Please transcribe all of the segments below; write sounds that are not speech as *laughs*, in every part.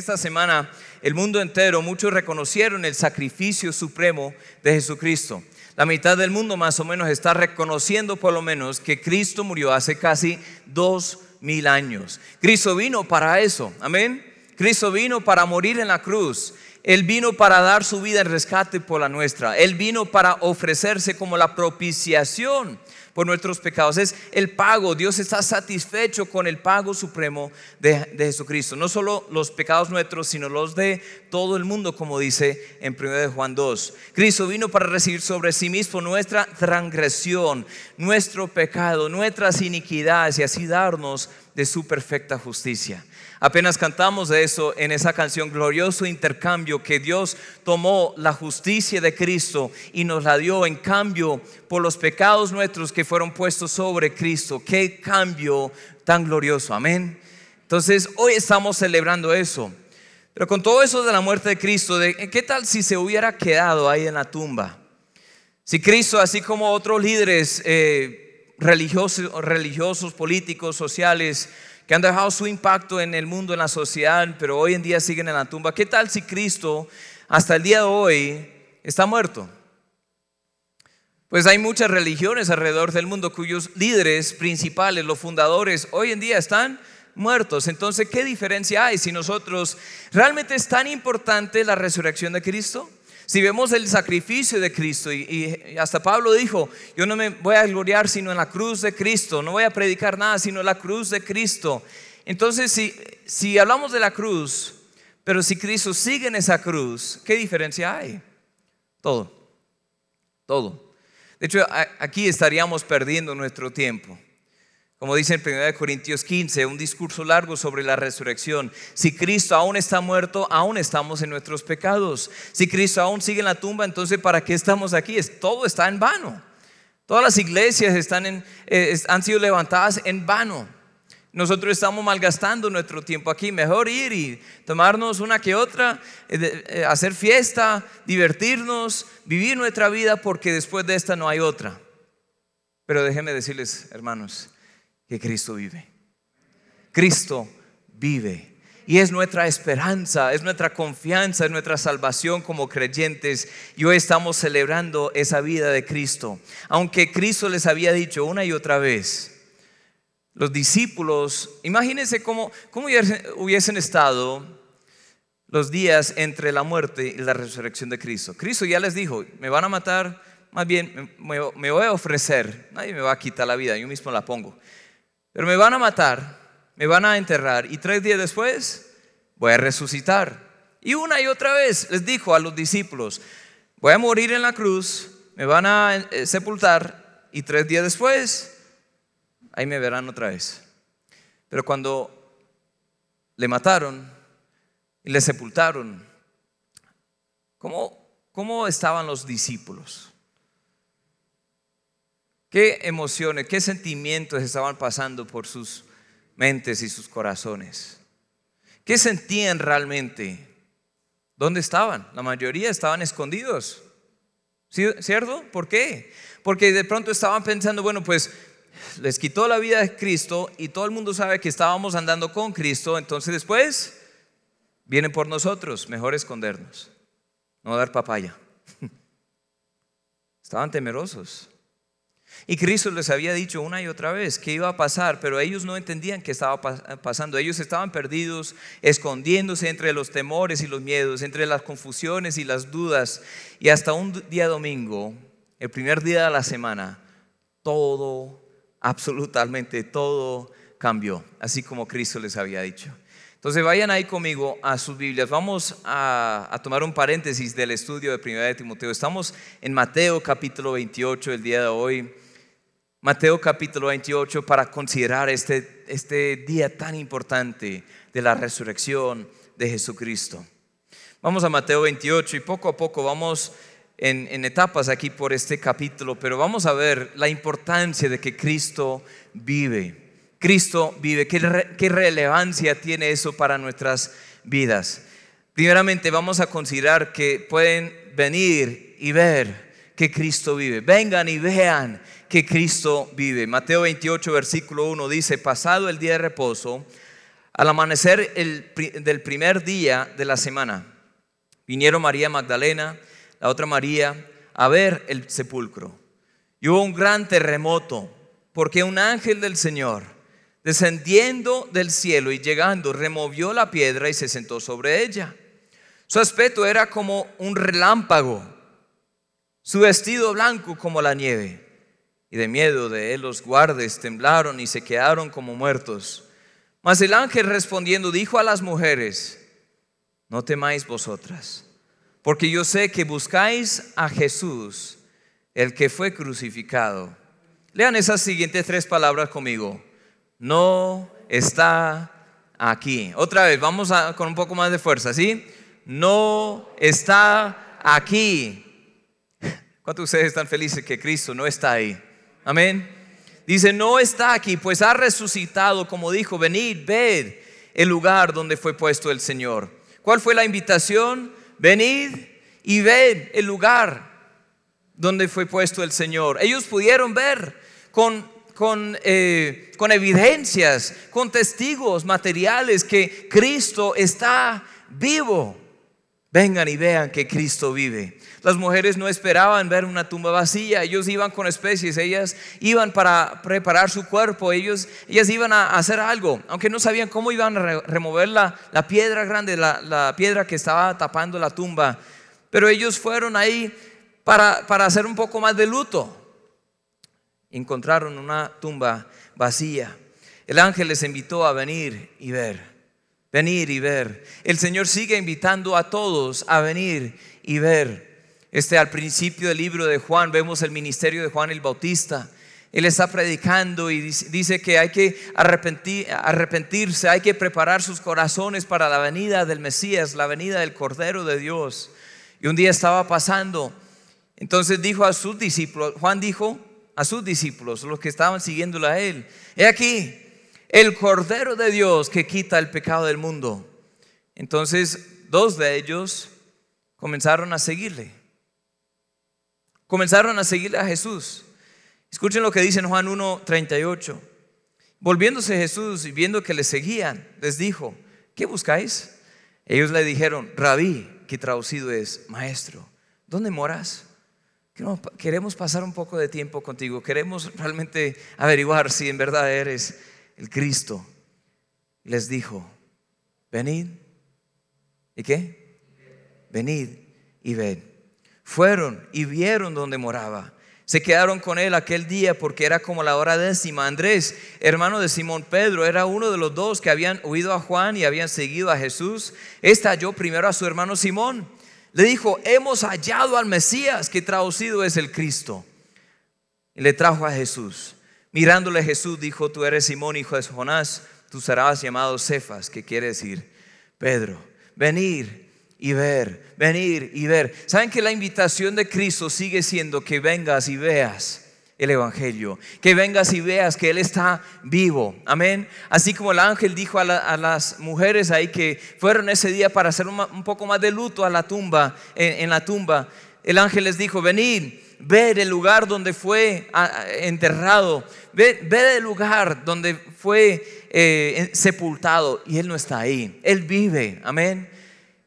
Esta semana, el mundo entero, muchos reconocieron el sacrificio supremo de Jesucristo. La mitad del mundo más o menos está reconociendo por lo menos que Cristo murió hace casi dos mil años. Cristo vino para eso, amén. Cristo vino para morir en la cruz. Él vino para dar su vida en rescate por la nuestra. Él vino para ofrecerse como la propiciación por nuestros pecados. Es el pago. Dios está satisfecho con el pago supremo de, Jesucristo. No solo los pecados nuestros, sino los de todo el mundo, como dice en 1 Juan 2. Cristo vino para recibir sobre sí mismo nuestra transgresión, nuestro pecado, nuestras iniquidades y así darnos de su perfecta justicia. Apenas cantamos de eso en esa canción, glorioso intercambio, que Dios tomó la justicia de Cristo y nos la dio en cambio por los pecados nuestros que fueron puestos sobre Cristo. Qué cambio tan glorioso, amén. Entonces, hoy estamos celebrando eso. Pero con todo eso de la muerte de Cristo, ¿qué tal si se hubiera quedado ahí en la tumba? Si Cristo, así como otros líderes eh, religiosos, religiosos, políticos, sociales, que han dejado su impacto en el mundo, en la sociedad, pero hoy en día siguen en la tumba. ¿Qué tal si Cristo hasta el día de hoy está muerto? Pues hay muchas religiones alrededor del mundo cuyos líderes principales, los fundadores, hoy en día están muertos. Entonces, ¿qué diferencia hay si nosotros realmente es tan importante la resurrección de Cristo? Si vemos el sacrificio de Cristo, y, hasta Pablo dijo, yo no me voy a gloriar sino en la cruz de Cristo, no voy a predicar nada sino en la cruz de Cristo. Entonces, si, si hablamos de la cruz, pero si Cristo sigue en esa cruz, ¿qué diferencia hay? Todo, todo. De hecho, aquí estaríamos perdiendo nuestro tiempo. Como dice en 1 Corintios 15, un discurso largo sobre la resurrección. Si Cristo aún está muerto, aún estamos en nuestros pecados. Si Cristo aún sigue en la tumba, entonces ¿para qué estamos aquí? todo está en vano. Todas las iglesias están en, eh, han sido levantadas en vano. Nosotros estamos malgastando nuestro tiempo aquí. Mejor ir y tomarnos una que otra, eh, eh, hacer fiesta, divertirnos, vivir nuestra vida, porque después de esta no hay otra. Pero déjenme decirles, hermanos, que Cristo vive. Cristo vive. Y es nuestra esperanza, es nuestra confianza, es nuestra salvación como creyentes. Y hoy estamos celebrando esa vida de Cristo. Aunque Cristo les había dicho una y otra vez, los discípulos, imagínense cómo, cómo hubiesen estado los días entre la muerte y la resurrección de Cristo. Cristo ya les dijo, me van a matar, más bien me, me voy a ofrecer, nadie me va a quitar la vida, yo mismo la pongo. Pero me van a matar, me van a enterrar y tres días después voy a resucitar. Y una y otra vez les dijo a los discípulos, voy a morir en la cruz, me van a eh, sepultar y tres días después, ahí me verán otra vez. Pero cuando le mataron y le sepultaron, ¿cómo, cómo estaban los discípulos? ¿Qué emociones, qué sentimientos estaban pasando por sus mentes y sus corazones? ¿Qué sentían realmente? ¿Dónde estaban? La mayoría estaban escondidos. ¿Cierto? ¿Por qué? Porque de pronto estaban pensando, bueno, pues les quitó la vida de Cristo y todo el mundo sabe que estábamos andando con Cristo, entonces después vienen por nosotros, mejor escondernos, no dar papaya. *laughs* Estaban temerosos. Y Cristo les había dicho una y otra vez que iba a pasar, pero ellos no entendían qué estaba pasando. Ellos estaban perdidos, escondiéndose entre los temores y los miedos, entre las confusiones y las dudas. Y hasta un día domingo, el primer día de la semana, todo, absolutamente todo cambió, así como Cristo les había dicho. Entonces vayan ahí conmigo a sus Biblias. Vamos a, tomar un paréntesis del estudio de 1 de Timoteo. Estamos en Mateo capítulo 28 el día de hoy. Mateo capítulo 28 para considerar este, este día tan importante de la resurrección de Jesucristo. Vamos a Mateo 28 y poco a poco vamos en, etapas aquí por este capítulo, pero vamos a ver la importancia de que Cristo vive. Cristo vive, ¿qué, qué relevancia tiene eso para nuestras vidas? Primeramente vamos a considerar que pueden venir y ver que Cristo vive. Vengan y vean que Cristo vive. Mateo 28, versículo 1 dice, pasado el día de reposo, Al amanecer del primer día de la semana, vinieron María Magdalena, la otra María, a ver el sepulcro. Y hubo un gran terremoto, porque un ángel del Señor, descendiendo del cielo y llegando, removió la piedra y se sentó sobre ella. Su aspecto era como un relámpago, su vestido blanco como la nieve. Y de miedo de él los guardes temblaron y se quedaron como muertos. Mas el ángel respondiendo dijo a las mujeres, no temáis vosotras, porque yo sé que buscáis a Jesús, el que fue crucificado. Lean esas siguientes tres palabras conmigo. No está aquí. Otra vez, vamos con un poco más de fuerza, ¿sí? No está aquí. ¿Cuántos de ustedes están felices que Cristo no está ahí? Amén. Dice, no está aquí, pues ha resucitado, como dijo, venid, ved el lugar donde fue puesto el Señor. ¿Cuál fue la invitación? Venid y ved el lugar donde fue puesto el Señor. Ellos pudieron ver con, con, eh, con evidencias, con testigos materiales que Cristo está vivo. Vengan y vean que Cristo vive. Las mujeres no esperaban ver una tumba vacía, ellos iban con especies, ellas iban para preparar su cuerpo, ellos, ellas iban a hacer algo, aunque no sabían cómo iban a remover la, piedra grande, la, piedra que estaba tapando la tumba. Pero ellos fueron ahí para, para hacer un poco más de luto. Encontraron una tumba vacía. El ángel les invitó a venir y ver, venir y ver. El Señor sigue invitando a todos a venir y ver. Este, al principio del libro de Juan vemos el ministerio de Juan el Bautista. Él está predicando y dice que hay que arrepentirse, hay que preparar sus corazones para la venida del Mesías, la venida del Cordero de Dios. Y un día estaba pasando, entonces dijo a sus discípulos, Juan dijo a sus discípulos, los que estaban siguiéndolo a él, he aquí el Cordero de Dios que quita el pecado del mundo. Entonces dos de ellos comenzaron a seguirle comenzaron a seguirle a Jesús. Escuchen lo que dice en Juan 1:38. Volviéndose Jesús y viendo que le seguían, les dijo, ¿qué buscáis? Ellos le dijeron, rabí, que traducido es maestro, ¿dónde moras? Queremos pasar un poco de tiempo contigo, queremos realmente averiguar si en verdad eres el Cristo. Les dijo, venid, ¿y qué? Venid y ved. Fueron y vieron donde moraba. Se quedaron con él aquel día porque era como la hora décima. Andrés, hermano de Simón Pedro, era uno de los dos que habían oído a Juan y habían seguido a Jesús. Este halló primero a su hermano Simón. Le dijo, hemos hallado al Mesías, que traducido es el Cristo. Y le trajo a Jesús. Mirándole Jesús dijo, tú eres Simón, hijo de Jonás, tú serás llamado Cefas, que quiere decir Pedro. Venir y ver, venir y ver. ¿Saben que la invitación de Cristo sigue siendo que vengas y veas? el Evangelio, que vengas y veas que Él está vivo, amén. Así como el ángel dijo a, las mujeres ahí que fueron ese día para hacer un, poco más de luto a la tumba, en, la tumba, el ángel les dijo, venid, ver el lugar donde fue enterrado, ver, el lugar donde fue eh, sepultado, y Él no está ahí, Él vive, amén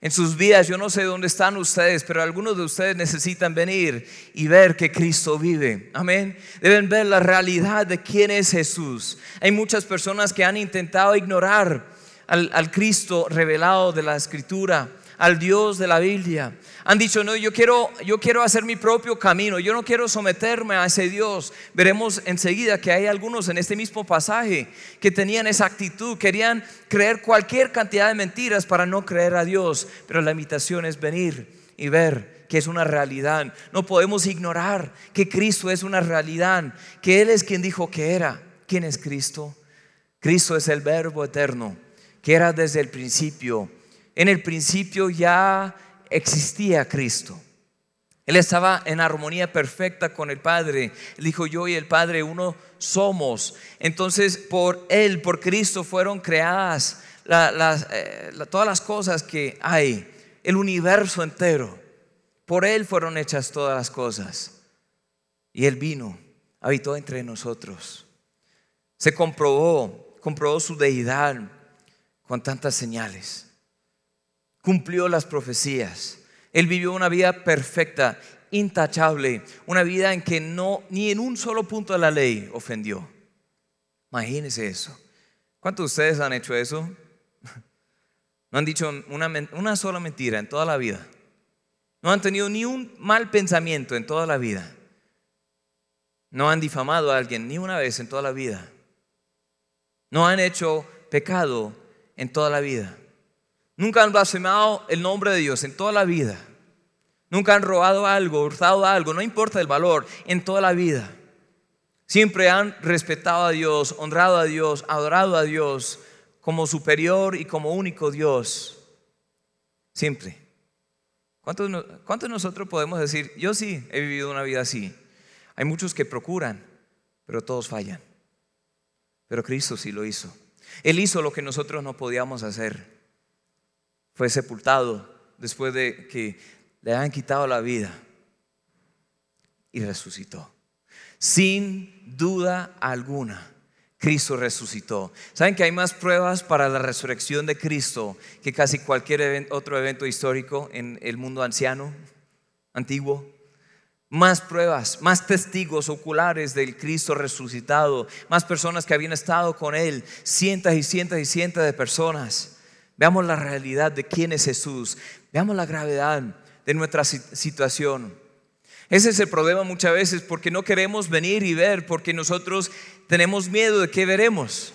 en sus vidas. Yo no sé dónde están ustedes, pero algunos de ustedes necesitan venir y ver que Cristo vive. Amén. Deben ver la realidad de quién es Jesús. Hay muchas personas que han intentado ignorar al, al Cristo revelado de la Escritura al Dios de la Biblia. Han dicho, no, yo quiero, yo quiero hacer mi propio camino, yo no quiero someterme a ese Dios. Veremos enseguida que hay algunos en este mismo pasaje que tenían esa actitud, querían creer cualquier cantidad de mentiras para no creer a Dios, pero la invitación es venir y ver que es una realidad. No podemos ignorar que Cristo es una realidad, que Él es quien dijo que era. ¿Quién es Cristo? Cristo es el verbo eterno, que era desde el principio en el principio ya existía Cristo. Él estaba en armonía perfecta con el Padre. Él dijo, yo y el Padre uno somos. Entonces, por Él, por Cristo, fueron creadas eh, todas las cosas que hay, el universo entero. Por Él fueron hechas todas las cosas. Y Él vino, habitó entre nosotros. Se comprobó, comprobó su deidad con tantas señales. Cumplió las profecías. Él vivió una vida perfecta, intachable, una vida en que no ni en un solo punto de la ley ofendió. Imagínense eso. ¿Cuántos de ustedes han hecho eso? *laughs* No han dicho una, una sola mentira en toda la vida. No han tenido ni un mal pensamiento en toda la vida. No han difamado a alguien ni una vez en toda la vida. No han hecho pecado en toda la vida. Nunca han blasfemado el nombre de Dios en toda la vida. Nunca han robado algo, hurtado algo, no importa el valor, en toda la vida. Siempre han respetado a Dios, honrado a Dios, adorado a Dios como superior y como único Dios. Siempre. ¿Cuántos, ¿Cuántos nosotros podemos decir, yo sí he vivido una vida así? Hay muchos que procuran, pero todos fallan. Pero Cristo sí lo hizo. Él hizo lo que nosotros no podíamos hacer. Fue sepultado después de que le han quitado la vida y resucitó. Sin duda alguna, Cristo resucitó. ¿Saben que hay más pruebas para la resurrección de Cristo que casi cualquier otro evento histórico en el mundo anciano, antiguo? Más pruebas, más testigos oculares del Cristo resucitado, más personas que habían estado con Él, cientos y cientos y cientos de personas. Veamos la realidad de quién es Jesús, veamos la gravedad de nuestra situación. Ese es el problema muchas veces porque no queremos venir y ver, porque nosotros tenemos miedo de qué veremos.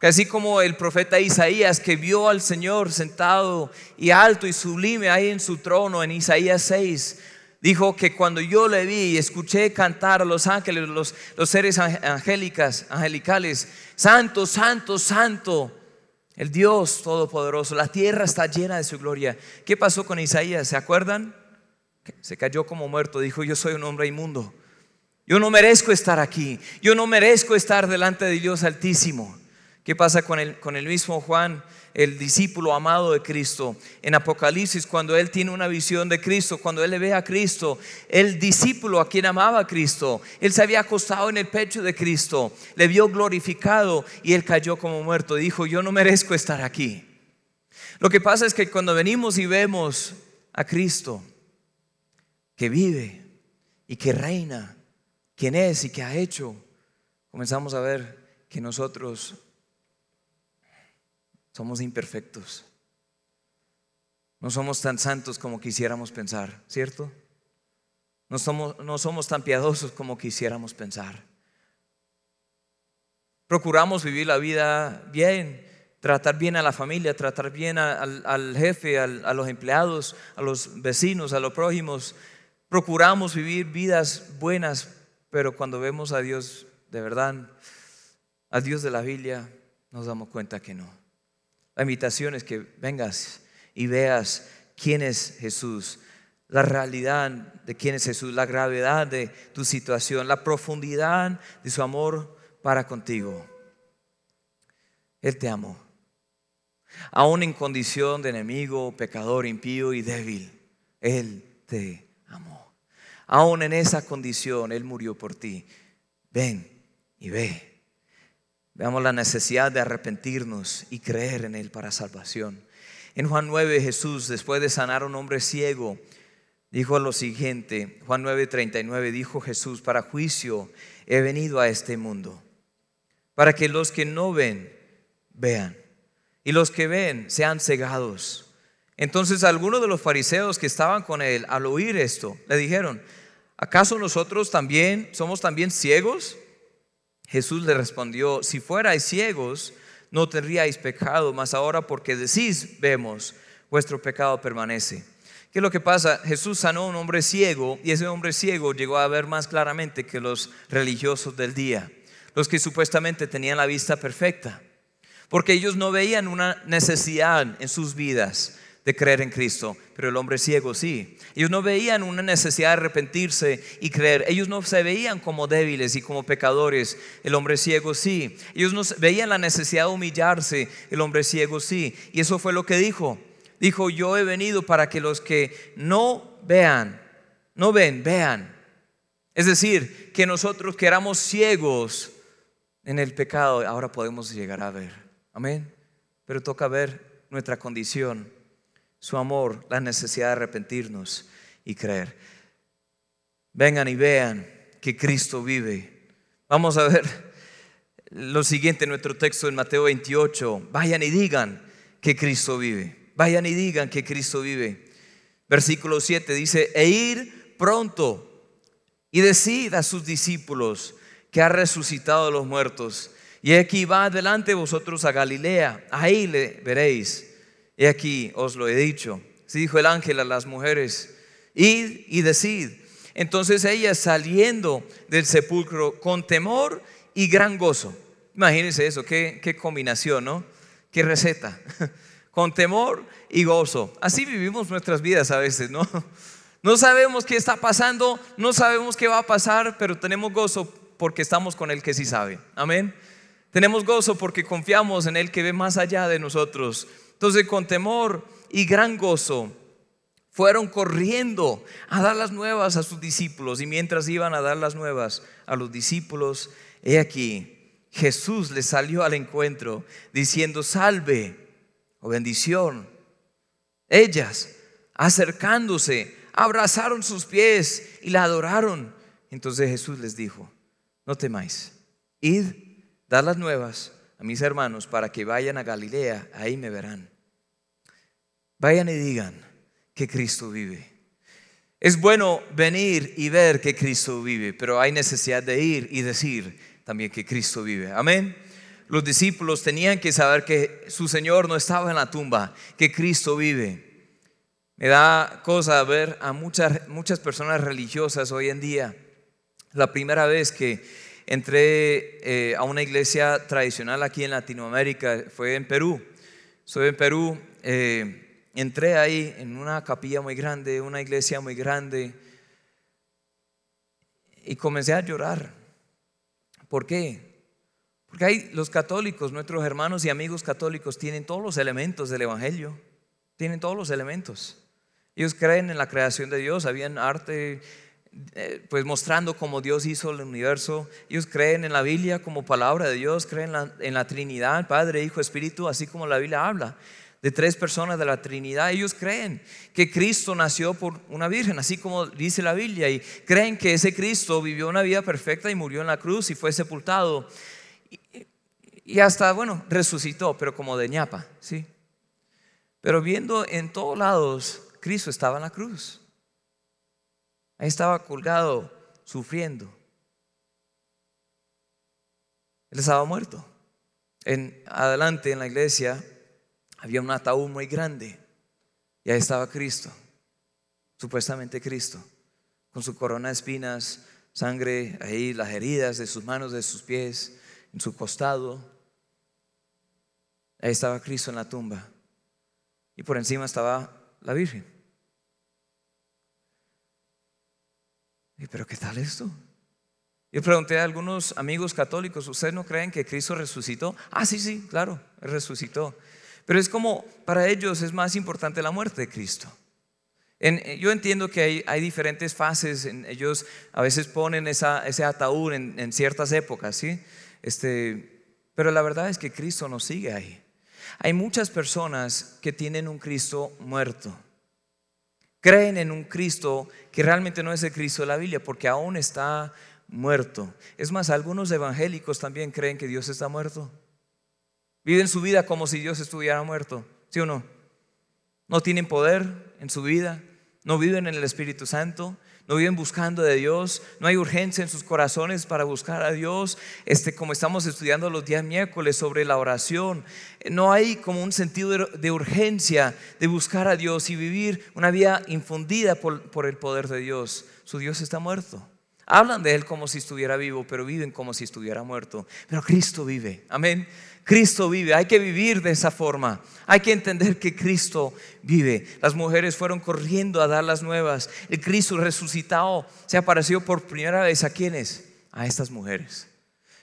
Así como el profeta Isaías que vio al Señor sentado y alto y sublime ahí en su trono en Isaías 6, dijo que cuando yo le vi y escuché cantar a los ángeles, los, los seres angélicas, angelicales, santo, santo, santo, el Dios Todopoderoso, la tierra está llena de su gloria. ¿Qué pasó con Isaías? ¿Se acuerdan? Se cayó como muerto, dijo, yo soy un hombre inmundo. Yo no merezco estar aquí. Yo no merezco estar delante de Dios Altísimo. ¿Qué pasa con el, con el mismo Juan, el discípulo amado de Cristo? En Apocalipsis, cuando él tiene una visión de Cristo, cuando él le ve a Cristo, el discípulo a quien amaba a Cristo, él se había acostado en el pecho de Cristo, le vio glorificado y él cayó como muerto. Dijo, yo no merezco estar aquí. Lo que pasa es que cuando venimos y vemos a Cristo, que vive y que reina, quién es y qué ha hecho, comenzamos a ver que nosotros somos imperfectos. No somos tan santos como quisiéramos pensar, ¿cierto? No somos, no somos tan piadosos como quisiéramos pensar. Procuramos vivir la vida bien, tratar bien a la familia, tratar bien al, jefe, a los empleados, a los vecinos, a los prójimos, procuramos vivir vidas buenas, pero cuando vemos a Dios de verdad, a Dios de la Biblia, nos damos cuenta que no. La invitación es que vengas y veas quién es Jesús, la realidad de quién es Jesús, la gravedad de tu situación, la profundidad de su amor para contigo. Él te amó, aún en condición de enemigo, pecador, impío y débil. Él te Aún en esa condición, Él murió por ti. Ven y ve. Veamos la necesidad de arrepentirnos y creer en Él para salvación. En Juan 9 Jesús, después de sanar a un hombre ciego, dijo lo siguiente, Juan 9:39 dijo Jesús, para juicio he venido a este mundo, para que los que no ven, vean, y los que ven sean cegados. Entonces algunos de los fariseos que estaban con él, al oír esto, le dijeron, ¿acaso nosotros también somos también ciegos? Jesús le respondió, si fuerais ciegos, no tendríais pecado, mas ahora porque decís, vemos, vuestro pecado permanece. ¿Qué es lo que pasa? Jesús sanó a un hombre ciego y ese hombre ciego llegó a ver más claramente que los religiosos del día, los que supuestamente tenían la vista perfecta, porque ellos no veían una necesidad en sus vidas de creer en Cristo, pero el hombre ciego sí. Ellos no veían una necesidad de arrepentirse y creer. Ellos no se veían como débiles y como pecadores. El hombre ciego sí. Ellos no veían la necesidad de humillarse. El hombre ciego sí. Y eso fue lo que dijo. Dijo, yo he venido para que los que no vean, no ven, vean. Es decir, que nosotros que éramos ciegos en el pecado, ahora podemos llegar a ver. Amén. pero toca ver nuestra condición, su amor, la necesidad de arrepentirnos y creer. Vengan y vean que Cristo vive. Vamos a ver lo siguiente en nuestro texto en Mateo 28. Vayan y digan que Cristo vive. Vayan y digan que Cristo vive. Versículo 7 dice, e ir pronto y decid a sus discípulos que ha resucitado de los muertos. Y aquí va adelante vosotros a Galilea, ahí le veréis. Y aquí os lo he dicho. Se dijo el ángel a las mujeres, id y decid. Entonces ellas saliendo del sepulcro con temor y gran gozo. Imagínense eso, qué, qué combinación, ¿no? Qué receta. *laughs* con temor y gozo. Así vivimos nuestras vidas a veces, ¿no? *laughs* No sabemos qué está pasando, no sabemos qué va a pasar, pero tenemos gozo porque estamos con el que sí sabe. Amén. Tenemos gozo porque confiamos en el que ve más allá de nosotros. Entonces, con temor y gran gozo, fueron corriendo a dar las nuevas a sus discípulos. Y mientras iban a dar las nuevas a los discípulos, he aquí, Jesús les salió al encuentro diciendo, salve o bendición. Ellas, acercándose, abrazaron sus pies y la adoraron. Entonces Jesús les dijo, no temáis, id, dad las nuevas a mis hermanos para que vayan a Galilea, ahí me verán. Vayan y digan que Cristo vive. Es bueno venir y ver que Cristo vive, pero hay necesidad de ir y decir también que Cristo vive. Amén. Los discípulos tenían que saber que su Señor no estaba en la tumba, que Cristo vive. Me da cosa ver a muchas, muchas personas religiosas hoy en día. La primera vez que entré eh, a una iglesia tradicional aquí en Latinoamérica fue en Perú. Soy en Perú. Eh, entré ahí en una capilla muy grande, una iglesia muy grande, y comencé a llorar. ¿Por qué? Porque hay los católicos, nuestros hermanos y amigos católicos, tienen todos los elementos del Evangelio, tienen todos los elementos. Ellos creen en la creación de Dios, habían arte eh, pues mostrando cómo Dios hizo el universo. Ellos creen en la Biblia como palabra de Dios, creen en la, en la Trinidad, Padre, Hijo, Espíritu, así como la Biblia habla de tres personas de la Trinidad. Ellos creen que Cristo nació por una virgen, así como dice la Biblia, y creen que ese Cristo vivió una vida perfecta y murió en la cruz y fue sepultado. Y, hasta, bueno, resucitó, pero como de ñapa, ¿sí? Pero viendo en todos lados Cristo estaba en la cruz. Ahí estaba colgado, sufriendo. Él estaba muerto. En, adelante en la iglesia había un ataúd muy grande y ahí estaba Cristo, supuestamente Cristo, con su corona de espinas, sangre ahí, las heridas de sus manos, de sus pies, en su costado. Ahí estaba Cristo en la tumba y por encima estaba la Virgen. ¿Y pero qué tal esto? Yo pregunté a algunos amigos católicos, ¿ustedes no creen que Cristo resucitó? Ah, sí, sí, claro, resucitó. Pero es como para ellos es más importante la muerte de Cristo. yo entiendo que hay, diferentes fases, ellos a veces ponen ese ataúd en, en, ciertas épocas, ¿sí? Este, pero la verdad es que Cristo no sigue ahí. Hay muchas personas que tienen un Cristo muerto. Creen en un Cristo que realmente no es el Cristo de la Biblia porque aún está muerto. Es más, algunos evangélicos también creen que Dios está muerto. Viven su vida como si Dios estuviera muerto, ¿sí o no? No tienen poder en su vida, no viven en el Espíritu Santo, no viven buscando de Dios, no hay urgencia en sus corazones para buscar a Dios, este, como estamos estudiando los días miércoles sobre la oración, no hay como un sentido de urgencia de buscar a Dios y vivir una vida infundida por, por el poder de Dios. Su Dios está muerto. Hablan de Él como si estuviera vivo, pero viven como si estuviera muerto. Pero Cristo vive. Amén. Cristo vive. Hay que vivir de esa forma. Hay que entender que Cristo vive. Las mujeres fueron corriendo a dar las nuevas. El Cristo resucitado se apareció por primera vez a quienes? A estas mujeres.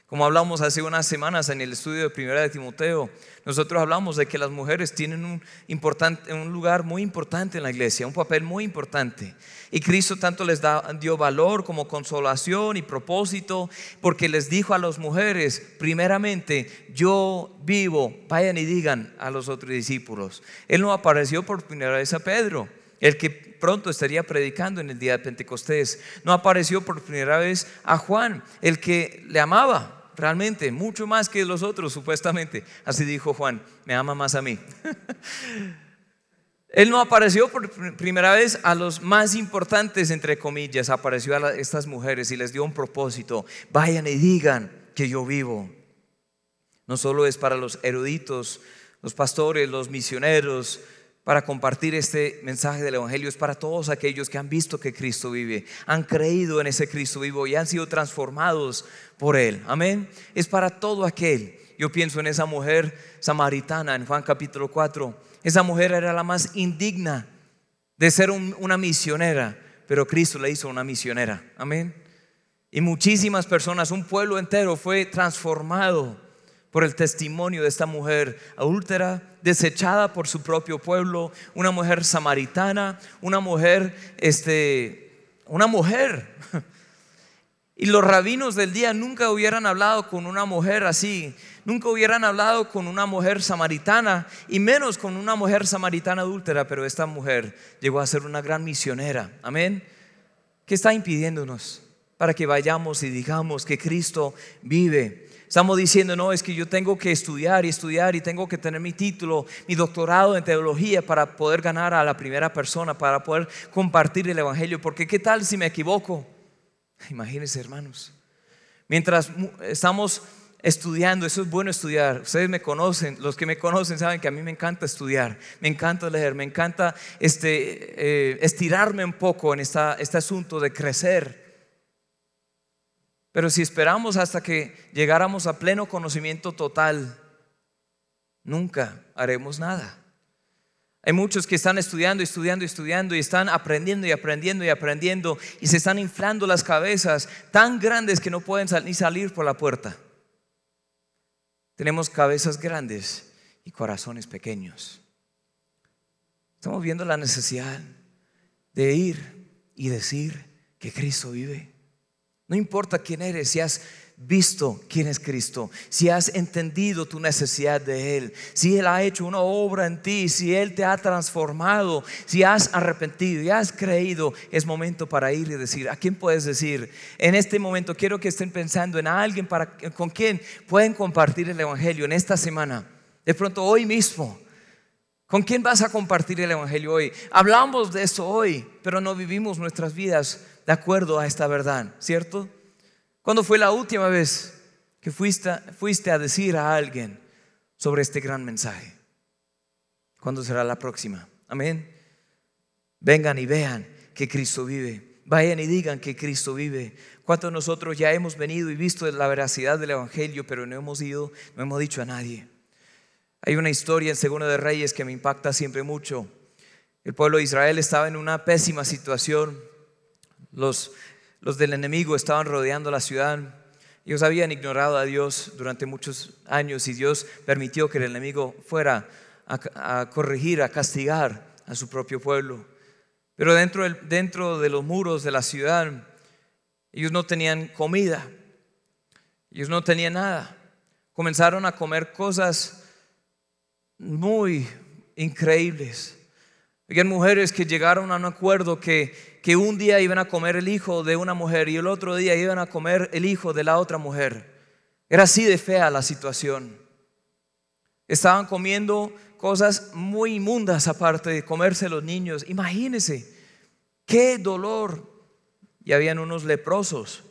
Como hablamos hace unas semanas en el estudio de Primera de Timoteo, nosotros hablamos de que las mujeres tienen un, importante, un lugar muy importante en la iglesia, un papel muy importante. Y Cristo tanto les dio valor como consolación y propósito, porque les dijo a las mujeres, primeramente, yo vivo, vayan y digan a los otros discípulos. Él no apareció por primera vez a Pedro, el que pronto estaría predicando en el día de Pentecostés. No apareció por primera vez a Juan, el que le amaba realmente, mucho más que los otros, supuestamente. Así dijo Juan, me ama más a mí. *laughs* Él no apareció por primera vez a los más importantes, entre comillas, apareció a estas mujeres y les dio un propósito. Vayan y digan que yo vivo. No solo es para los eruditos, los pastores, los misioneros, para compartir este mensaje del Evangelio es para todos aquellos que han visto que Cristo vive, han creído en ese Cristo vivo y han sido transformados por Él. Amén. Es para todo aquel. Yo pienso en esa mujer samaritana en Juan capítulo 4. Esa mujer era la más indigna de ser una misionera, pero Cristo la hizo una misionera. Amén. Y muchísimas personas, un pueblo entero fue transformado por el testimonio de esta mujer adúltera, desechada por su propio pueblo, una mujer samaritana, una mujer, este, una mujer. *laughs* Y los rabinos del día nunca hubieran hablado con una mujer así, nunca hubieran hablado con una mujer samaritana y menos con una mujer samaritana adúltera, pero esta mujer llegó a ser una gran misionera. Amén. ¿Qué está impidiéndonos para que vayamos y digamos que Cristo vive? Estamos diciendo, no, es que yo tengo que estudiar y estudiar y tengo que tener mi título, mi doctorado en teología para poder ganar a la primera persona, para poder compartir el Evangelio. Porque ¿qué tal si me equivoco? Imagínense, hermanos. Mientras estamos estudiando, eso es bueno estudiar. Ustedes me conocen, los que me conocen saben que a mí me encanta estudiar, me encanta leer, me encanta este, eh, estirarme un poco en esta, este asunto de crecer. Pero si esperamos hasta que llegáramos a pleno conocimiento total, nunca haremos nada. Hay muchos que están estudiando, estudiando, estudiando y están aprendiendo y aprendiendo y aprendiendo y se están inflando las cabezas tan grandes que no pueden ni salir por la puerta. Tenemos cabezas grandes y corazones pequeños. Estamos viendo la necesidad de ir y decir que Cristo vive. No importa quién eres, si has visto quién es Cristo, si has entendido tu necesidad de Él, si Él ha hecho una obra en ti, si Él te ha transformado, si has arrepentido y has creído, es momento para ir y decir, ¿a quién puedes decir? En este momento quiero que estén pensando en alguien para, con quien pueden compartir el Evangelio en esta semana, de pronto hoy mismo. ¿Con quién vas a compartir el Evangelio hoy? Hablamos de eso hoy, pero no vivimos nuestras vidas de acuerdo a esta verdad, ¿cierto? ¿Cuándo fue la última vez que fuiste, a decir a alguien sobre este gran mensaje? ¿Cuándo será la próxima? Amén. Vengan y vean que Cristo vive. Vayan y digan que Cristo vive. ¿Cuántos nosotros ya hemos venido y visto la veracidad del Evangelio, pero no hemos ido, no hemos dicho a nadie? Hay una historia en Segundo de Reyes que me impacta siempre mucho. El pueblo de Israel estaba en una pésima situación. Los, los del enemigo estaban rodeando la ciudad. Ellos habían ignorado a Dios durante muchos años y Dios permitió que el enemigo fuera a, corregir, a castigar a su propio pueblo. Pero dentro, dentro de los muros de la ciudad, ellos no tenían comida, ellos no tenían nada. Comenzaron a comer cosas muy increíbles. Había mujeres que llegaron a un acuerdo que, que un día iban a comer el hijo de una mujer y el otro día iban a comer el hijo de la otra mujer. Era así de fea la situación. Estaban comiendo cosas muy inmundas aparte de comerse los niños. Imagínense, qué dolor. Y habían unos leprosos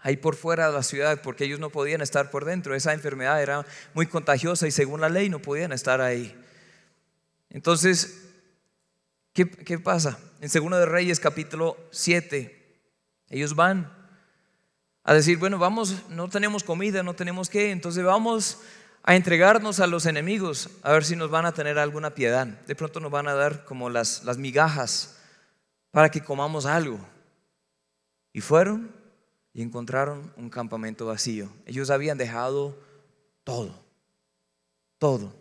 ahí por fuera de la ciudad porque ellos no podían estar por dentro. Esa enfermedad era muy contagiosa y según la ley no podían estar ahí. Entonces ¿Qué, pasa? En Segundo de Reyes capítulo 7, ellos van a decir, bueno, vamos, no tenemos comida, no tenemos qué, entonces vamos a entregarnos a los enemigos, a ver si nos van a tener alguna piedad. De pronto nos van a dar como las, las migajas para que comamos algo. Y fueron y encontraron un campamento vacío. Ellos habían dejado todo, todo.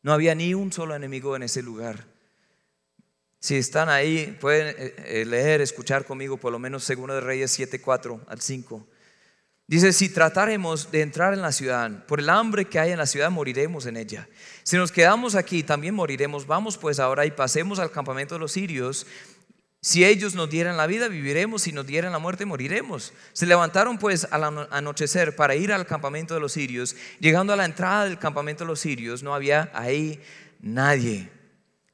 No había ni un solo enemigo en ese lugar. Si están ahí, pueden eh, eh, leer, escuchar conmigo por lo menos Segundo de Reyes 7, 4 al 5. Dice, si trataremos de entrar en la ciudad, por el hambre que hay en la ciudad moriremos en ella. Si nos quedamos aquí, también moriremos. Vamos pues ahora y pasemos al campamento de los sirios. Si ellos nos dieran la vida, viviremos. Si nos dieran la muerte, moriremos. Se levantaron pues al anochecer para ir al campamento de los sirios. Llegando a la entrada del campamento de los sirios, no había ahí nadie.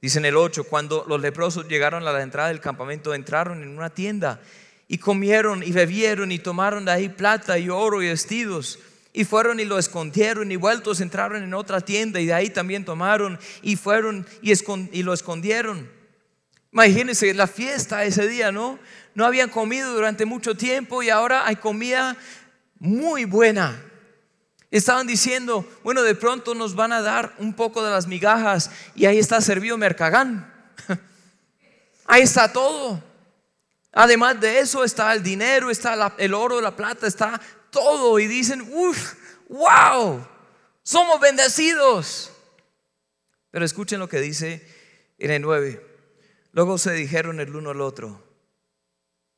Dice en el 8, cuando los leprosos llegaron a la entrada del campamento, entraron en una tienda y comieron y bebieron y tomaron de ahí plata y oro y vestidos. Y fueron y lo escondieron y vueltos entraron en otra tienda y de ahí también tomaron y fueron y, y lo escondieron. Imagínense la fiesta ese día, ¿no? No habían comido durante mucho tiempo y ahora hay comida muy buena. Estaban diciendo, bueno, de pronto nos van a dar un poco de las migajas y ahí está servido Mercagán. *laughs* Ahí está todo. Además de eso está el dinero, está el oro, la plata, está todo. Y dicen, uff, wow, somos bendecidos. Pero escuchen lo que dice en el 9. Luego se dijeron el uno al otro,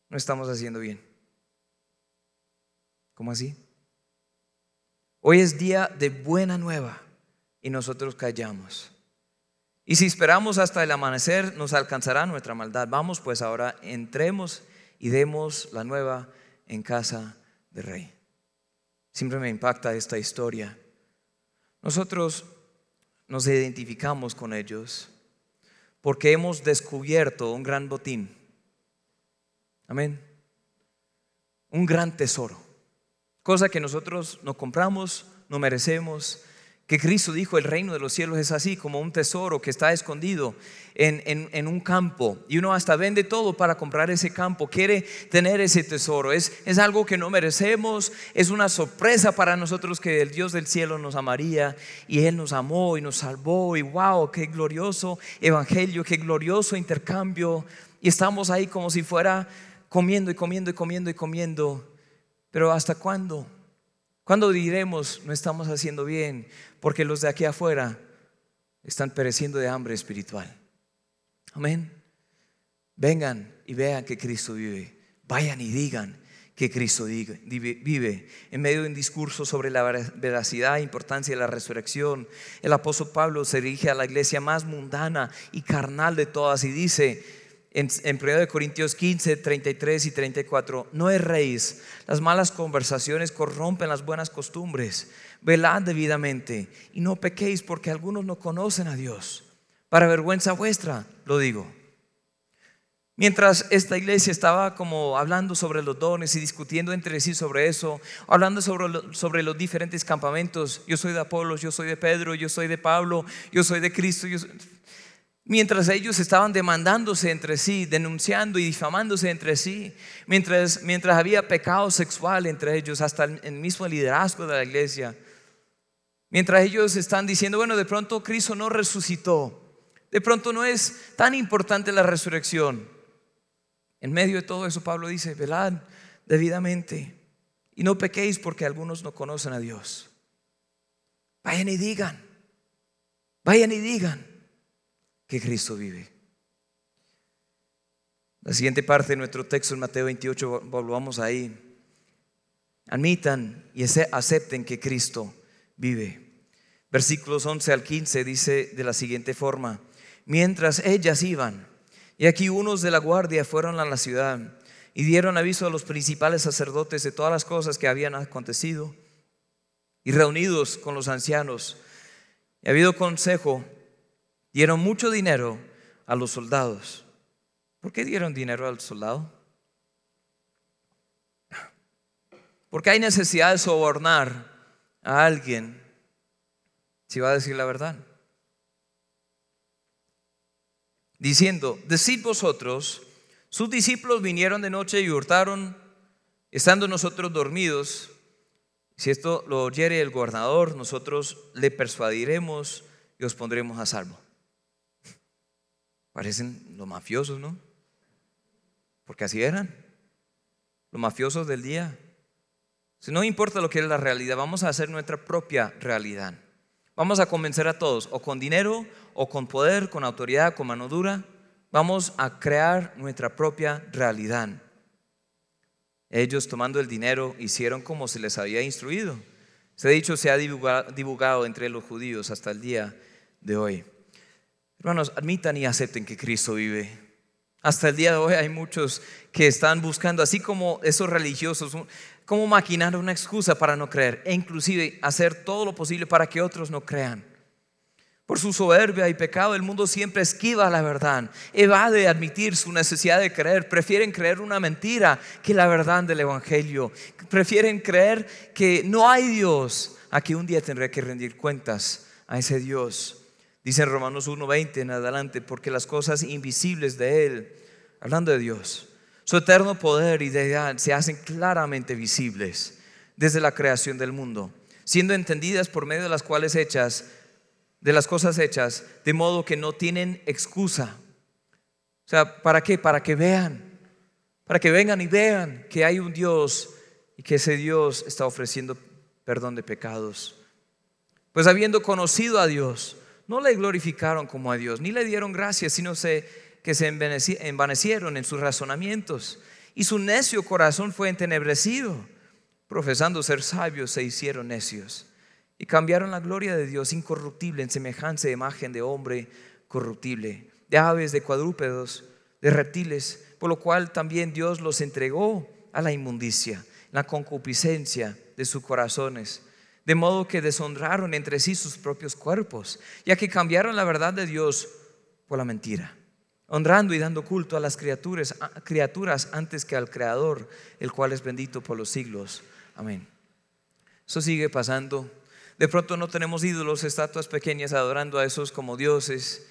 no estamos haciendo bien. ¿Cómo así? Hoy es día de buena nueva y nosotros callamos. Y si esperamos hasta el amanecer, nos alcanzará nuestra maldad. Vamos pues ahora, entremos y demos la nueva en casa del rey. Siempre me impacta esta historia. Nosotros nos identificamos con ellos porque hemos descubierto un gran botín. Amén. Un gran tesoro. Cosa que nosotros no compramos, no merecemos, que Cristo dijo, el reino de los cielos es así como un tesoro que está escondido en, un campo y uno hasta vende todo para comprar ese campo, quiere tener ese tesoro. Es, es algo que no merecemos, es una sorpresa para nosotros que el Dios del cielo nos amaría y Él nos amó y nos salvó y wow, qué glorioso evangelio, qué glorioso intercambio. Y estamos ahí como si fuera comiendo y comiendo y comiendo y comiendo. Pero ¿hasta cuándo? ¿Cuándo diremos no estamos haciendo bien? Porque los de aquí afuera están pereciendo de hambre espiritual. Amén. Vengan y vean que Cristo vive. Vayan y digan que Cristo vive. En medio de un discurso sobre la veracidad e importancia de la resurrección, el apóstol Pablo se dirige a la iglesia más mundana y carnal de todas y dice, en, en 1 Corintios 15, 33 y 34, no erréis, las malas conversaciones corrompen las buenas costumbres, velad debidamente y no pequéis porque algunos no conocen a Dios. Para vergüenza vuestra, lo digo. Mientras esta iglesia estaba como hablando sobre los dones y discutiendo entre sí sobre eso, hablando sobre, sobre los diferentes campamentos, yo soy de Apolos, yo soy de Pedro, yo soy de Pablo, yo soy de Cristo, yo soy Mientras ellos estaban demandándose entre sí, denunciando y difamándose entre sí, mientras, mientras había pecado sexual entre ellos, hasta el mismo liderazgo de la iglesia, mientras ellos están diciendo, bueno, de pronto Cristo no resucitó, de pronto no es tan importante la resurrección. En medio de todo eso, Pablo dice, velad debidamente y no pequéis porque algunos no conocen a Dios. Vayan y digan, vayan y digan que Cristo vive. La siguiente parte de nuestro texto en Mateo 28, volvamos ahí. Admitan y acepten que Cristo vive. Versículos 11 al 15 dice de la siguiente forma, mientras ellas iban, y aquí unos de la guardia fueron a la ciudad y dieron aviso a los principales sacerdotes de todas las cosas que habían acontecido, y reunidos con los ancianos, y habido consejo, Dieron mucho dinero a los soldados. ¿Por qué dieron dinero al soldado? Porque hay necesidad de sobornar a alguien si va a decir la verdad. Diciendo, decid vosotros, sus discípulos vinieron de noche y hurtaron, estando nosotros dormidos. Si esto lo oyere el gobernador, nosotros le persuadiremos y os pondremos a salvo. Parecen los mafiosos, ¿no? Porque así eran. Los mafiosos del día. Si no importa lo que es la realidad, vamos a hacer nuestra propia realidad. Vamos a convencer a todos, o con dinero, o con poder, con autoridad, con mano dura. Vamos a crear nuestra propia realidad. Ellos tomando el dinero hicieron como se les había instruido. Este dicho se ha divulgado entre los judíos hasta el día de hoy. Hermanos, admitan y acepten que Cristo vive. Hasta el día de hoy hay muchos que están buscando, así como esos religiosos, cómo maquinar una excusa para no creer e inclusive hacer todo lo posible para que otros no crean. Por su soberbia y pecado, el mundo siempre esquiva la verdad, evade admitir su necesidad de creer, prefieren creer una mentira que la verdad del Evangelio, prefieren creer que no hay Dios, a que un día tendré que rendir cuentas a ese Dios. Dice en Romanos 1.20 en adelante, porque las cosas invisibles de Él, hablando de Dios, su eterno poder y deidad se hacen claramente visibles desde la creación del mundo, siendo entendidas por medio de las cuales hechas, de las cosas hechas, de modo que no tienen excusa. O sea, ¿para qué? Para que vean, para que vengan y vean que hay un Dios y que ese Dios está ofreciendo perdón de pecados. Pues habiendo conocido a Dios, no le glorificaron como a Dios, ni le dieron gracias, sino se que se envanecieron en sus razonamientos. Y su necio corazón fue entenebrecido. Profesando ser sabios, se hicieron necios. Y cambiaron la gloria de Dios incorruptible en semejanza de imagen de hombre corruptible, de aves, de cuadrúpedos, de reptiles, por lo cual también Dios los entregó a la inmundicia, la concupiscencia de sus corazones, de modo que deshonraron entre sí sus propios cuerpos, ya que cambiaron la verdad de Dios por la mentira honrando y dando culto a las criaturas, criaturas antes que al Creador, el cual es bendito por los siglos. Amén. Eso sigue pasando. De pronto no tenemos ídolos, estatuas pequeñas adorando a esos como dioses.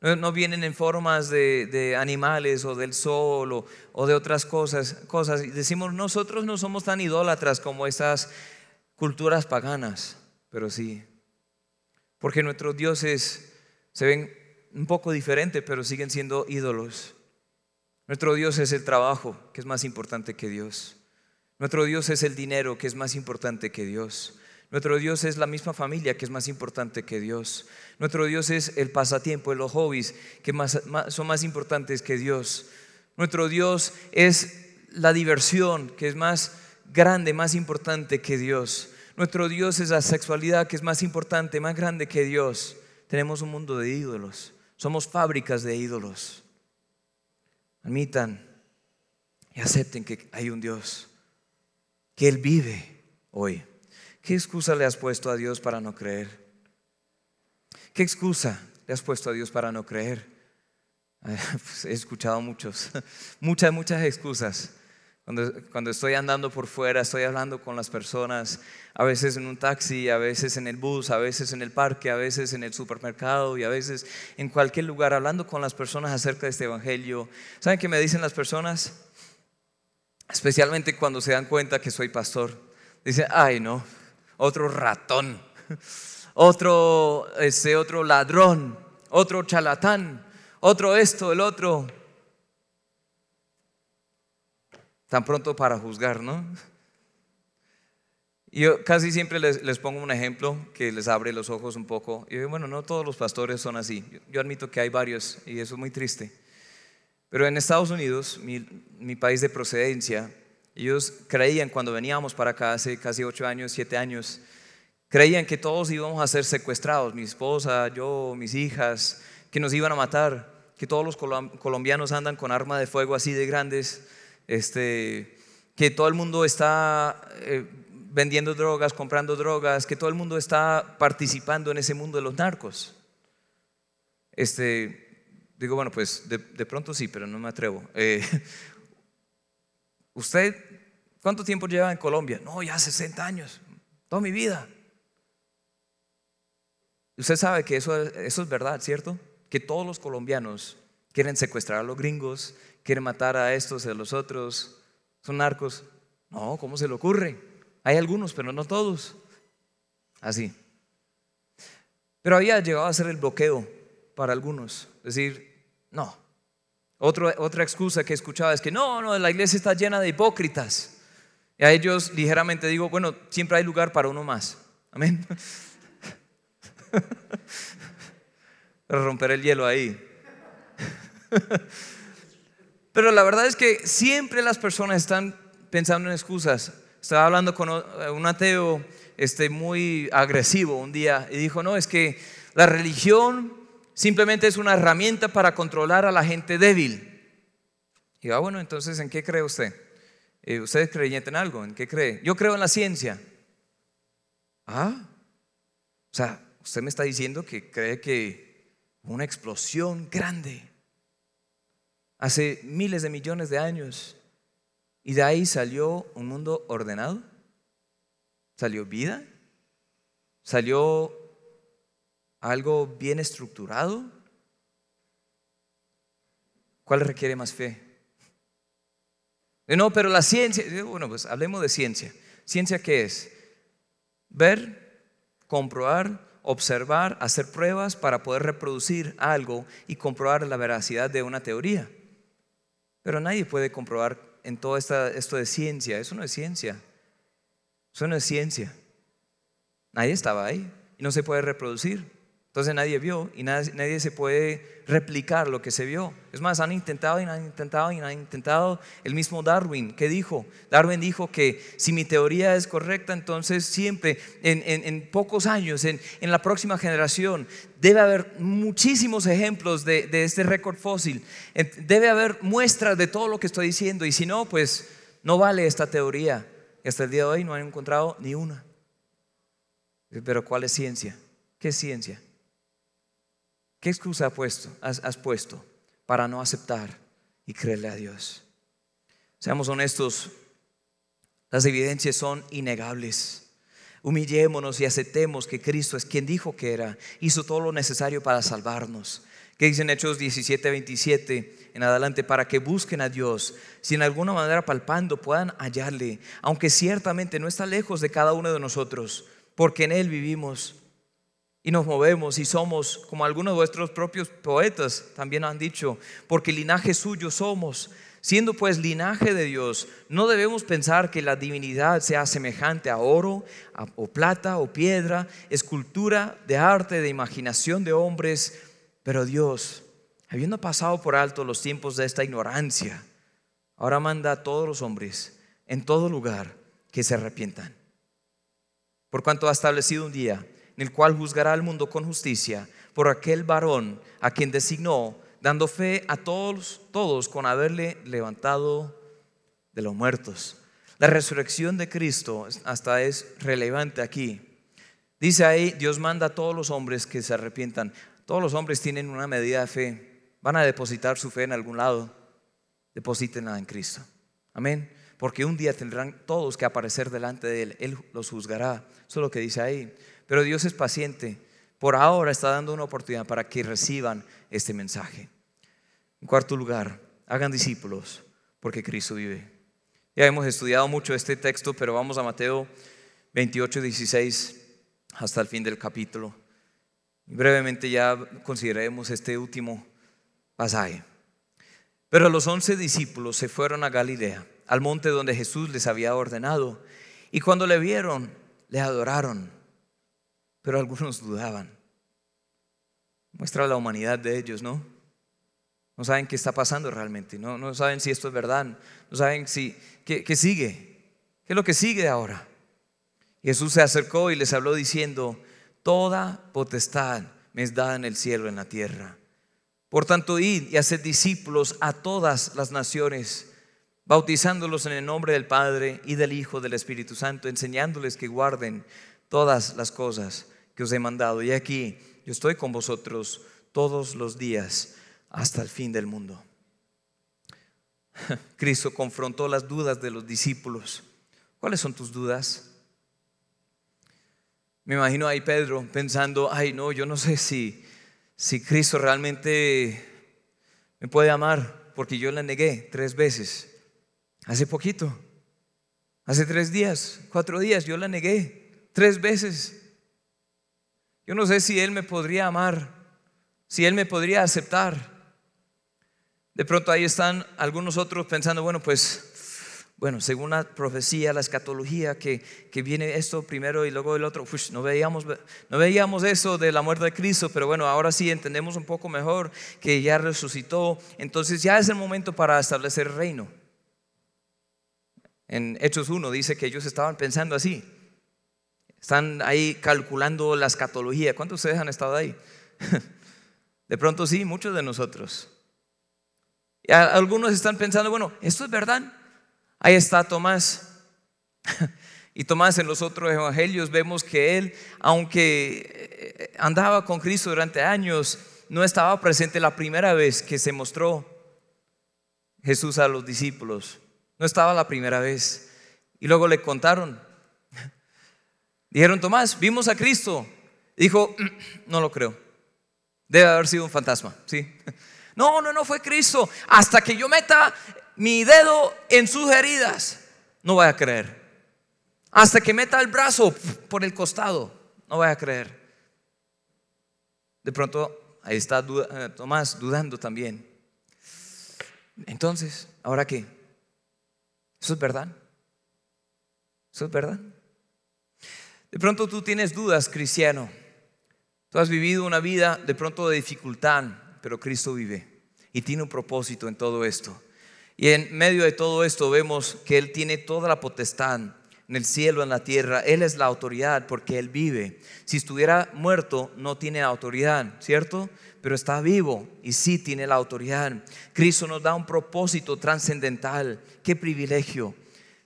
No, vienen en formas de, animales o del sol o, de otras cosas, cosas. Y decimos, nosotros no somos tan idólatras como esas culturas paganas, pero sí. Porque nuestros dioses se ven un poco diferente, pero siguen siendo ídolos. Nuestro Dios es el trabajo, que es más importante que Dios. Nuestro Dios es el dinero, que es más importante que Dios. Nuestro Dios es la misma familia, que es más importante que Dios. Nuestro Dios es el pasatiempo, los hobbies, que son más importantes que Dios. Nuestro Dios es la diversión, que es más grande, más importante que Dios. Nuestro Dios es la sexualidad, que es más importante, más grande que Dios. Tenemos un mundo de ídolos. Somos fábricas de ídolos. Admitan y acepten que hay un Dios, que Él vive hoy. ¿Qué excusa le has puesto a Dios para no creer? ¿Qué excusa le has puesto a Dios para no creer? *laughs* Pues he escuchado muchos, *laughs* muchas, muchas excusas. Cuando, estoy andando por fuera, estoy hablando con las personas, a veces en un taxi, a veces en el bus, a veces en el parque, a veces en el supermercado y a veces en cualquier lugar, hablando con las personas acerca de este Evangelio. ¿Saben qué me dicen las personas? Especialmente cuando se dan cuenta que soy pastor. Dicen, ay no, otro ratón, otro, ese otro ladrón, otro chalatán, otro esto, el otro. Tan pronto para juzgar, ¿no? Yo casi siempre les, pongo un ejemplo que les abre los ojos un poco. Y bueno, no todos los pastores son así. Yo, admito que hay varios y eso es muy triste. Pero en Estados Unidos, mi, mi, país de procedencia, ellos creían cuando veníamos para acá hace casi ocho años, siete años, creían que todos íbamos a ser secuestrados, mi esposa, yo, mis hijas, que nos iban a matar, que todos los colombianos andan con armas de fuego así de grandes este, que todo el mundo está eh, vendiendo drogas, comprando drogas, que todo el mundo está participando en ese mundo de los narcos. Este, digo, bueno, pues de, pronto sí, pero no me atrevo. Eh, *laughs* ¿Usted cuánto tiempo lleva en Colombia? No, ya 60 años, toda mi vida. Usted sabe que eso, eso es verdad, ¿cierto? Que todos los colombianos quieren secuestrar a los gringos, quiere matar a estos y a los otros, son narcos. No, ¿cómo se le ocurre? Hay algunos, pero no todos. Así. Pero había llegado a ser el bloqueo para algunos. Decir, no. otra excusa que escuchaba es que no, no, la iglesia está llena de hipócritas. Y a ellos ligeramente digo, bueno, siempre hay lugar para uno más. Amén. *laughs* Romper el hielo ahí. *laughs* Pero la verdad es que siempre las personas están pensando en excusas. Estaba hablando con un ateo este, muy agresivo un día y dijo, no, es que la religión simplemente es una herramienta para controlar a la gente débil. Y yo, ah, bueno, entonces, ¿en qué cree usted? Eh, ¿Usted es creyente en algo? ¿En qué cree? Yo creo en la ciencia. Ah, o sea, usted me está diciendo que cree que una explosión grande hace miles de millones de años y de ahí salió un mundo ordenado, salió vida, salió algo bien estructurado. ¿Cuál requiere más fe? No, pero la ciencia, bueno, pues hablemos de ciencia. ¿Ciencia qué es? Ver, comprobar, observar, hacer pruebas para poder reproducir algo y comprobar la veracidad de una teoría. Pero nadie puede comprobar en todo esto de ciencia. Eso no es ciencia. Eso no es ciencia. Nadie estaba ahí y no se puede reproducir. Entonces nadie vio y nadie, se puede replicar lo que se vio. Es más, han intentado y han intentado y han intentado. El mismo Darwin, ¿qué dijo? Darwin dijo que si mi teoría es correcta, entonces siempre, en, pocos años, en, la próxima generación, debe haber muchísimos ejemplos de, de este récord fósil. Debe haber muestras de todo lo que estoy diciendo. Y si no, pues no vale esta teoría. Y hasta el día de hoy no han encontrado ni una. Pero ¿cuál es ciencia? ¿Qué es ciencia? ¿Qué excusa has puesto, has, puesto para no aceptar y creerle a Dios? Seamos honestos, las evidencias son innegables. Humillémonos y aceptemos que Cristo es quien dijo que era, hizo todo lo necesario para salvarnos. ¿Qué dicen Hechos 17, 27 en adelante? Para que busquen a Dios, si en alguna manera palpando puedan hallarle, aunque ciertamente no está lejos de cada uno de nosotros, porque en Él vivimos y nos movemos y somos, como algunos de vuestros propios poetas también han dicho, porque linaje suyo somos. Siendo pues linaje de Dios, no debemos pensar que la divinidad sea semejante a oro, o plata, o piedra, escultura de arte, de imaginación de hombres, pero Dios, habiendo pasado por alto los tiempos de esta ignorancia, ahora manda a todos los hombres en todo lugar que se arrepientan. Por cuanto ha establecido un día el cual juzgará al mundo con justicia por aquel varón a quien designó, dando fe a todos, todos con haberle levantado de los muertos. La resurrección de Cristo hasta es relevante aquí. Dice ahí, Dios manda a todos los hombres que se arrepientan. Todos los hombres tienen una medida de fe. Van a depositar su fe en algún lado. Deposítenla en Cristo. Amén. Porque un día tendrán todos que aparecer delante de Él. Él los juzgará. Eso es lo que dice ahí. Pero Dios es paciente. Por ahora está dando una oportunidad para que reciban este mensaje. En cuarto lugar, hagan discípulos porque Cristo vive. Ya hemos estudiado mucho este texto, pero vamos a Mateo 28, 16 hasta el fin del capítulo. Brevemente ya consideremos este último pasaje. Pero los once discípulos se fueron a Galilea, al monte donde Jesús les había ordenado, y cuando le vieron, le adoraron pero algunos dudaban. Muestra la humanidad de ellos, ¿no? No saben qué está pasando realmente, no, no saben si esto es verdad, no saben si, qué, qué sigue, qué es lo que sigue ahora. Jesús se acercó y les habló diciendo, toda potestad me es dada en el cielo y en la tierra. Por tanto, id y haced discípulos a todas las naciones, bautizándolos en el nombre del Padre y del Hijo y del Espíritu Santo, enseñándoles que guarden todas las cosas que os he mandado. Y aquí yo estoy con vosotros todos los días hasta el fin del mundo. *laughs* Cristo confrontó las dudas de los discípulos. ¿Cuáles son tus dudas? Me imagino ahí Pedro pensando, ay no, yo no sé si, si Cristo realmente me puede amar, porque yo le negué tres veces. Hace poquito, hace tres días, cuatro días, yo la negué tres veces. Yo no sé si Él me podría amar, si Él me podría aceptar. De pronto ahí están algunos otros pensando, bueno, pues Bueno, según la profecía, la escatología, que, que viene esto primero y luego el otro, no, veíamos, no veíamos eso de la muerte de Cristo, pero bueno, ahora sí entendemos un poco mejor que ya resucitó. Entonces ya es el momento para establecer el reino. En Hechos 1 dice que ellos estaban pensando así. Están ahí calculando la escatología. ¿Cuántos de ustedes han estado ahí? *laughs* De pronto sí, muchos de nosotros. Y algunos están pensando, bueno, ¿esto es verdad? Ahí está Tomás. *laughs* Y Tomás en los otros evangelios vemos que él, aunque eh, andaba con Cristo durante años, no estaba presente la primera vez que se mostró Jesús a los discípulos. No estaba la primera vez. Y luego le contaron. Dijeron, Tomás, vimos a Cristo. Dijo, no lo creo. Debe haber sido un fantasma, ¿sí? *laughs* No, no, no fue Cristo. Hasta que yo meta mi dedo en sus heridas, no voy a creer. Hasta que meta el brazo por el costado, no voy a creer. De pronto, ahí está eh, Tomás dudando también. Entonces, ¿ahora qué? ¿Eso es verdad? ¿Eso es verdad? De pronto tú tienes dudas, cristiano. Tú has vivido una vida de pronto de dificultad, pero Cristo vive y tiene un propósito en todo esto. Y en medio de todo esto vemos que Él tiene toda la potestad en el cielo, en la tierra. Él es la autoridad porque Él vive. Si estuviera muerto, no tiene autoridad, ¿cierto? Pero está vivo y sí tiene la autoridad. Cristo nos da un propósito trascendental. Qué privilegio.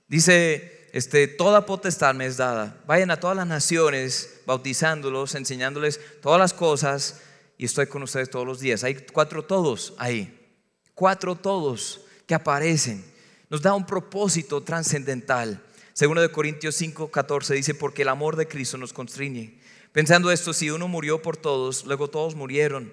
Dice, este, toda potestad me es dada. Vayan a todas las naciones, bautizándolos, enseñándoles todas las cosas. Y estoy con ustedes todos los días. Hay cuatro todos ahí. Cuatro todos que aparecen. Nos da un propósito trascendental. Segundo de Corintios 5, 14 dice, porque el amor de Cristo nos constriñe. Pensando esto, si uno murió por todos, luego todos murieron.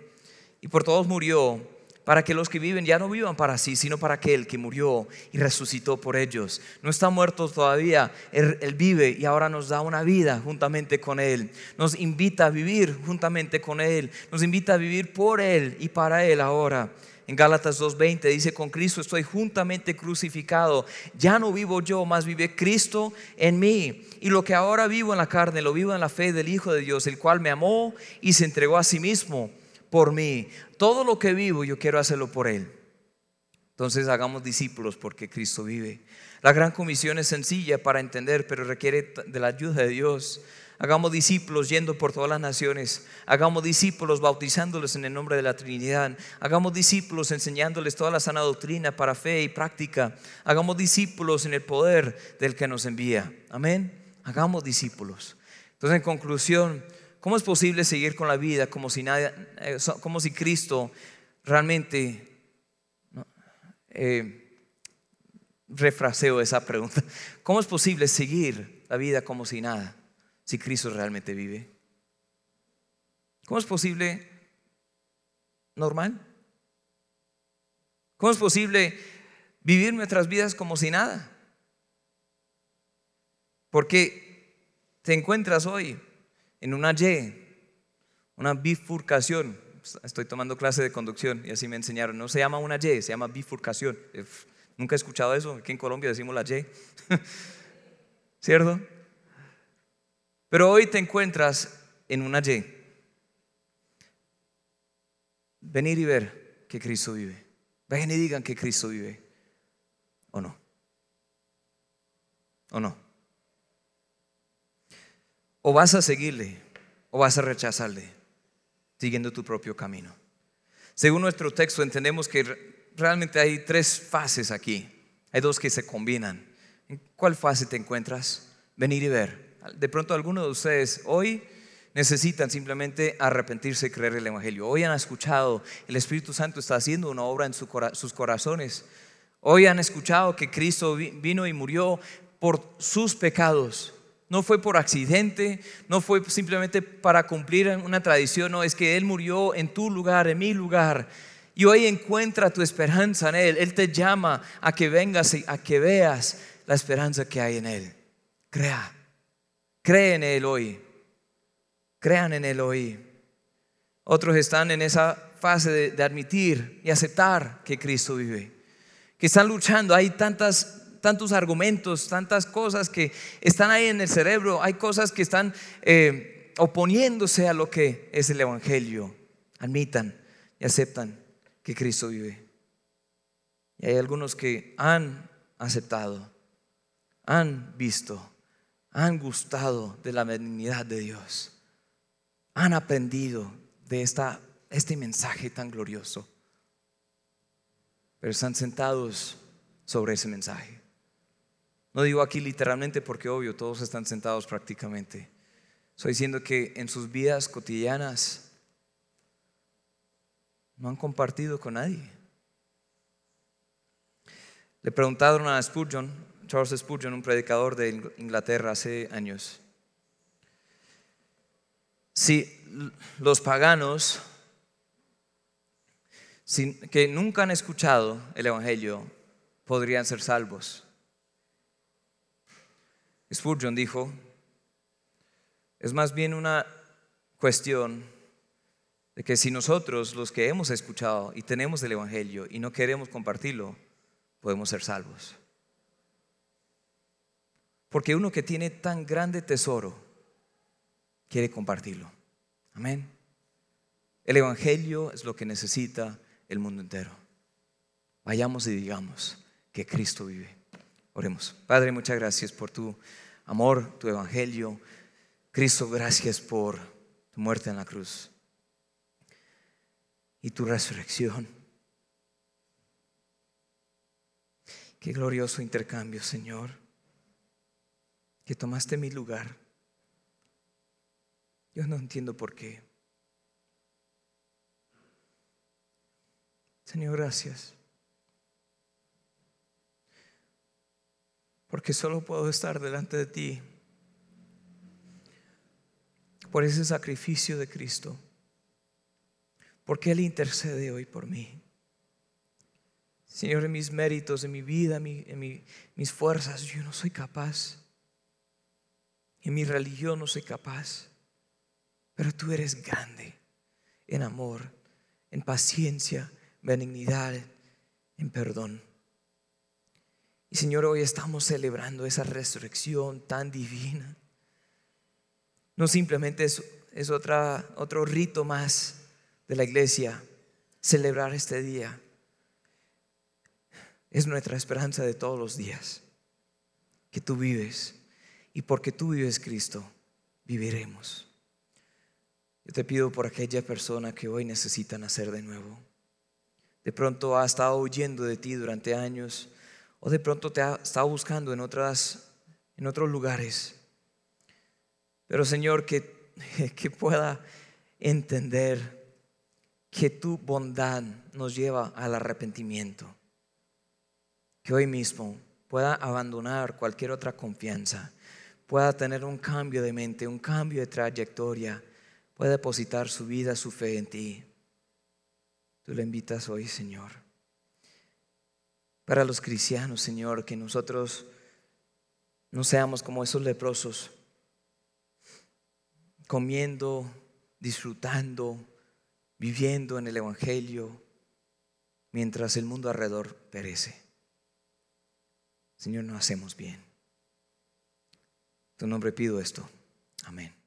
Y por todos murió, para que los que viven ya no vivan para sí, sino para aquel que murió y resucitó por ellos. No está muerto todavía, él, vive y ahora nos da una vida juntamente con Él. Nos invita a vivir juntamente con Él. Nos invita a vivir por Él y para Él ahora. En Gálatas 2.20 dice, con Cristo estoy juntamente crucificado. Ya no vivo yo, más vive Cristo en mí. Y lo que ahora vivo en la carne, lo vivo en la fe del Hijo de Dios, el cual me amó y se entregó a sí mismo por mí. Todo lo que vivo yo quiero hacerlo por Él. Entonces hagamos discípulos porque Cristo vive. La gran comisión es sencilla para entender, pero requiere de la ayuda de Dios. Hagamos discípulos yendo por todas las naciones. Hagamos discípulos bautizándolos en el nombre de la Trinidad. Hagamos discípulos enseñándoles toda la sana doctrina para fe y práctica. Hagamos discípulos en el poder del que nos envía. Amén. Hagamos discípulos. Entonces, en conclusión, ¿cómo es posible seguir con la vida como si, nadie, eh, como si Cristo realmente... Eh, refraseo esa pregunta. ¿Cómo es posible seguir la vida como si nada? si Cristo realmente vive? ¿Cómo es posible normal? ¿Cómo es posible vivir nuestras vidas como si nada? Porque te encuentras hoy en una Y, una bifurcación. Estoy tomando clase de conducción y así me enseñaron. No se llama una Y, se llama bifurcación. Nunca he escuchado eso. Aquí en Colombia decimos la Y. *laughs* ¿Cierto? Pero hoy te encuentras en una Y. Venir y ver que Cristo vive. Vengan y digan que Cristo vive. ¿O no? ¿O no? O vas a seguirle o vas a rechazarle, siguiendo tu propio camino. Según nuestro texto entendemos que realmente hay tres fases aquí. Hay dos que se combinan. ¿En cuál fase te encuentras? Venir y ver. De pronto algunos de ustedes hoy necesitan simplemente arrepentirse y creer el Evangelio. Hoy han escuchado, el Espíritu Santo está haciendo una obra en sus corazones. Hoy han escuchado que Cristo vino y murió por sus pecados. No fue por accidente, no fue simplemente para cumplir una tradición, no, es que Él murió en tu lugar, en mi lugar. Y hoy encuentra tu esperanza en Él. Él te llama a que vengas y a que veas la esperanza que hay en Él. Crea. Cree en Él hoy. Crean en Él hoy. Otros están en esa fase de, admitir y aceptar que Cristo vive. Que están luchando. Hay tantas tantos argumentos, tantas cosas que están ahí en el cerebro, hay cosas que están eh, oponiéndose a lo que es el Evangelio. Admitan y aceptan que Cristo vive. Y hay algunos que han aceptado, han visto, han gustado de la benignidad de Dios, han aprendido de esta, este mensaje tan glorioso, pero están sentados sobre ese mensaje. No digo aquí literalmente porque obvio, todos están sentados prácticamente. Estoy diciendo que en sus vidas cotidianas no han compartido con nadie. Le preguntaron a Spurgeon, Charles Spurgeon, un predicador de Inglaterra hace años, si los paganos que nunca han escuchado el Evangelio podrían ser salvos. Spurgeon dijo, es más bien una cuestión de que si nosotros, los que hemos escuchado y tenemos el Evangelio y no queremos compartirlo, podemos ser salvos. Porque uno que tiene tan grande tesoro quiere compartirlo. Amén. El Evangelio es lo que necesita el mundo entero. Vayamos y digamos que Cristo vive. Oremos. Padre, muchas gracias por tu amor, tu Evangelio. Cristo, gracias por tu muerte en la cruz y tu resurrección. Qué glorioso intercambio, Señor, que tomaste mi lugar. Yo no entiendo por qué. Señor, gracias. Porque solo puedo estar delante de ti por ese sacrificio de Cristo. Porque Él intercede hoy por mí. Señor, en mis méritos, en mi vida, en, mis fuerzas, yo no soy capaz. En mi religión no soy capaz. Pero tú eres grande en amor, en paciencia, benignidad, en perdón. Y Señor, hoy estamos celebrando esa resurrección tan divina. No simplemente es, es otro rito más de la iglesia, celebrar este día es nuestra esperanza de todos los días, que tú vives. Y porque tú vives, Cristo, viviremos. Yo te pido por aquella persona que hoy necesita nacer de nuevo. De pronto ha estado huyendo de ti durante años o de pronto te ha estado buscando en, otras, en otros lugares. Pero Señor, que, *laughs* que pueda entender que tu bondad nos lleva al arrepentimiento que hoy mismo pueda abandonar cualquier otra confianza, pueda tener un cambio de mente, un cambio de trayectoria, pueda depositar su vida, su fe en ti. Tú le invitas hoy, Señor. Para los cristianos, Señor, que nosotros no seamos como esos leprosos, comiendo, disfrutando, viviendo en el Evangelio, mientras el mundo alrededor perece. Señor, no hacemos bien. En tu nombre pido esto. Amén.